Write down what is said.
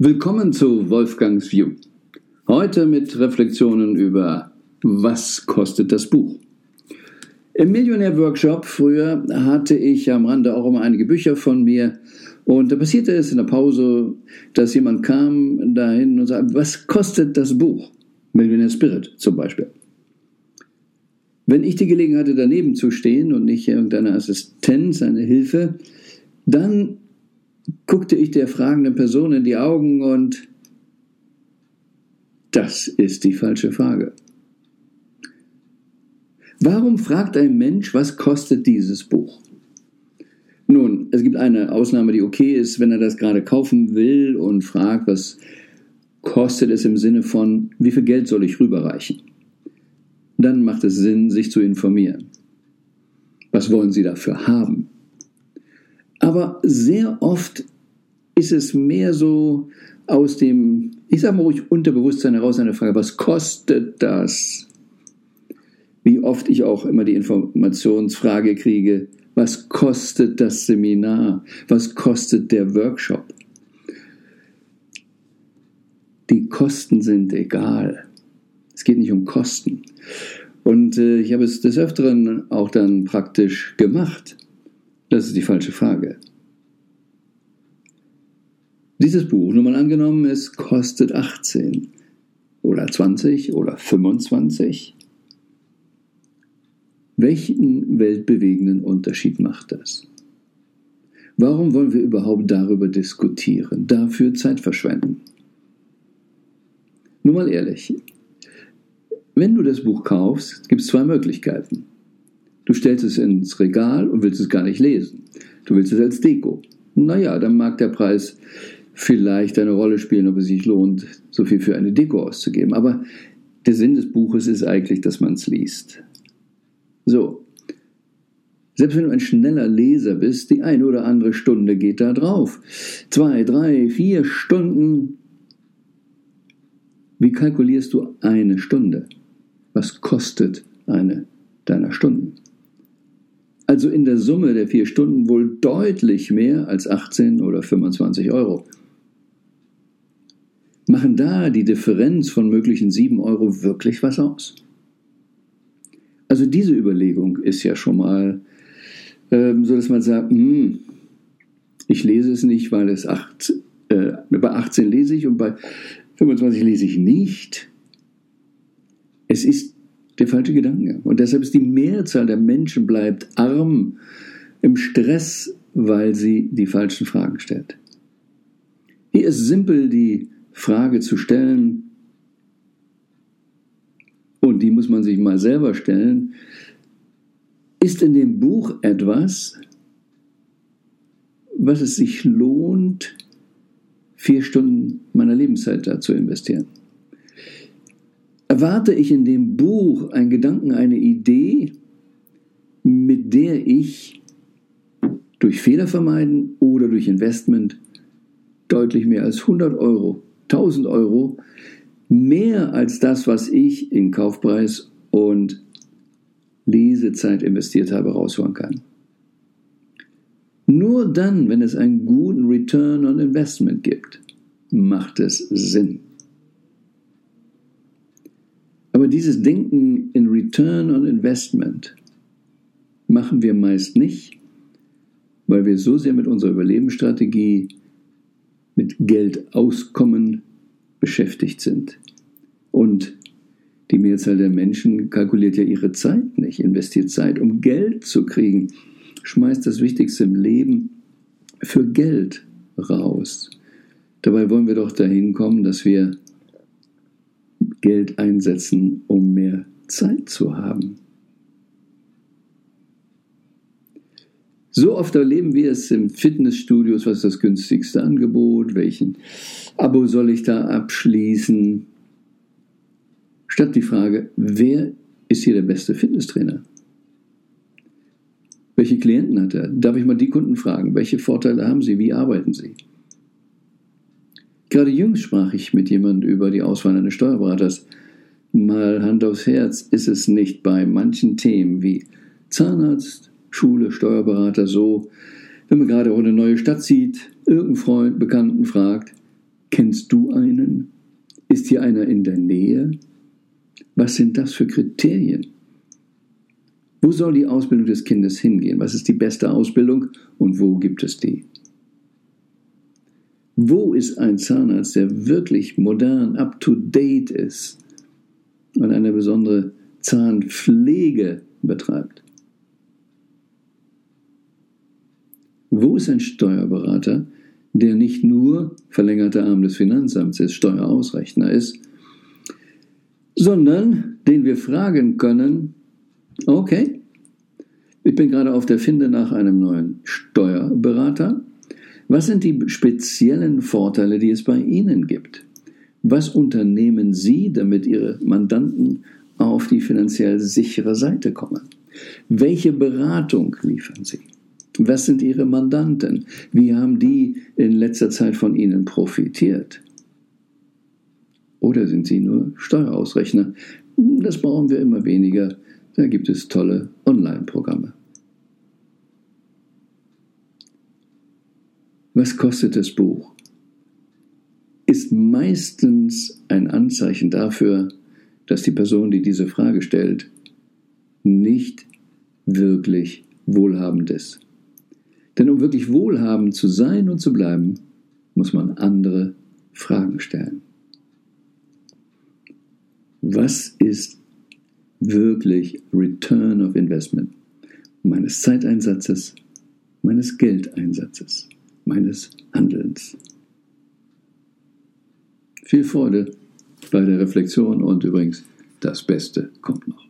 Willkommen zu Wolfgangs View. Heute mit Reflexionen über Was kostet das Buch? Im Millionär-Workshop früher hatte ich am Rande auch immer einige Bücher von mir und da passierte es in der Pause, dass jemand kam dahin und sagte, was kostet das Buch? Millionär Spirit zum Beispiel. Wenn ich die Gelegenheit hatte, daneben zu stehen und nicht irgendeine Assistenz, eine Hilfe, dann guckte ich der fragenden Person in die Augen und das ist die falsche Frage. Warum fragt ein Mensch, was kostet dieses Buch? Nun, es gibt eine Ausnahme, die okay ist, wenn er das gerade kaufen will und fragt, was kostet es im Sinne von, wie viel Geld soll ich rüberreichen? Dann macht es Sinn, sich zu informieren. Was wollen Sie dafür haben? Aber sehr oft ist es mehr so aus dem, ich sage mal ruhig, Unterbewusstsein heraus eine Frage, was kostet das? Wie oft ich auch immer die Informationsfrage kriege, was kostet das Seminar? Was kostet der Workshop? Die Kosten sind egal. Es geht nicht um Kosten. Und äh, ich habe es des Öfteren auch dann praktisch gemacht. Das ist die falsche Frage. Dieses Buch, nur mal angenommen, es kostet 18 oder 20 oder 25. Welchen weltbewegenden Unterschied macht das? Warum wollen wir überhaupt darüber diskutieren, dafür Zeit verschwenden? Nur mal ehrlich, wenn du das Buch kaufst, gibt es zwei Möglichkeiten. Du stellst es ins Regal und willst es gar nicht lesen. Du willst es als Deko. Naja, dann mag der Preis vielleicht eine Rolle spielen, ob es sich lohnt, so viel für eine Deko auszugeben. Aber der Sinn des Buches ist eigentlich, dass man es liest. So. Selbst wenn du ein schneller Leser bist, die eine oder andere Stunde geht da drauf. Zwei, drei, vier Stunden. Wie kalkulierst du eine Stunde? Was kostet eine deiner Stunden? Also in der Summe der vier Stunden wohl deutlich mehr als 18 oder 25 Euro. Machen da die Differenz von möglichen 7 Euro wirklich was aus? Also diese Überlegung ist ja schon mal ähm, so, dass man sagt, hm, ich lese es nicht, weil es 8, äh, bei 18 lese ich und bei 25 lese ich nicht. Es ist der falsche Gedanke. Und deshalb ist die Mehrzahl der Menschen bleibt arm im Stress, weil sie die falschen Fragen stellt. Hier ist simpel die Frage zu stellen, und die muss man sich mal selber stellen, ist in dem Buch etwas, was es sich lohnt, vier Stunden meiner Lebenszeit da zu investieren? Erwarte ich in dem Buch einen Gedanken, eine Idee, mit der ich durch Fehler vermeiden oder durch Investment deutlich mehr als 100 Euro, 1000 Euro, mehr als das, was ich in Kaufpreis und Lesezeit investiert habe, rausholen kann. Nur dann, wenn es einen guten Return on Investment gibt, macht es Sinn. Aber dieses Denken in Return on Investment machen wir meist nicht, weil wir so sehr mit unserer Überlebensstrategie, mit Geld auskommen beschäftigt sind. Und die Mehrzahl der Menschen kalkuliert ja ihre Zeit nicht, investiert Zeit, um Geld zu kriegen, schmeißt das Wichtigste im Leben für Geld raus. Dabei wollen wir doch dahin kommen, dass wir Geld einsetzen, um mehr Zeit zu haben. So oft erleben wir es im Fitnessstudios, was ist das günstigste Angebot, welchen Abo soll ich da abschließen, statt die Frage, wer ist hier der beste Fitnesstrainer? Welche Klienten hat er? Darf ich mal die Kunden fragen, welche Vorteile haben sie, wie arbeiten sie? Gerade jüngst sprach ich mit jemandem über die Auswahl eines Steuerberaters. Mal Hand aufs Herz, ist es nicht bei manchen Themen wie Zahnarzt, Schule, Steuerberater so, wenn man gerade auch eine neue Stadt sieht, irgendeinen Freund, Bekannten fragt, Kennst du einen? Ist hier einer in der Nähe? Was sind das für Kriterien? Wo soll die Ausbildung des Kindes hingehen? Was ist die beste Ausbildung und wo gibt es die? Wo ist ein Zahnarzt, der wirklich modern, up-to-date ist und eine besondere Zahnpflege betreibt? Wo ist ein Steuerberater, der nicht nur verlängerter Arm des Finanzamts ist, Steuerausrechner ist, sondern den wir fragen können, okay, ich bin gerade auf der Finde nach einem neuen Steuerberater. Was sind die speziellen Vorteile, die es bei Ihnen gibt? Was unternehmen Sie, damit Ihre Mandanten auf die finanziell sichere Seite kommen? Welche Beratung liefern Sie? Was sind Ihre Mandanten? Wie haben die in letzter Zeit von Ihnen profitiert? Oder sind Sie nur Steuerausrechner? Das brauchen wir immer weniger. Da gibt es tolle Online-Programme. Was kostet das Buch? Ist meistens ein Anzeichen dafür, dass die Person, die diese Frage stellt, nicht wirklich wohlhabend ist. Denn um wirklich wohlhabend zu sein und zu bleiben, muss man andere Fragen stellen. Was ist wirklich Return of Investment meines Zeiteinsatzes, meines Geldeinsatzes, meines Handelns? Viel Freude bei der Reflexion und übrigens, das Beste kommt noch.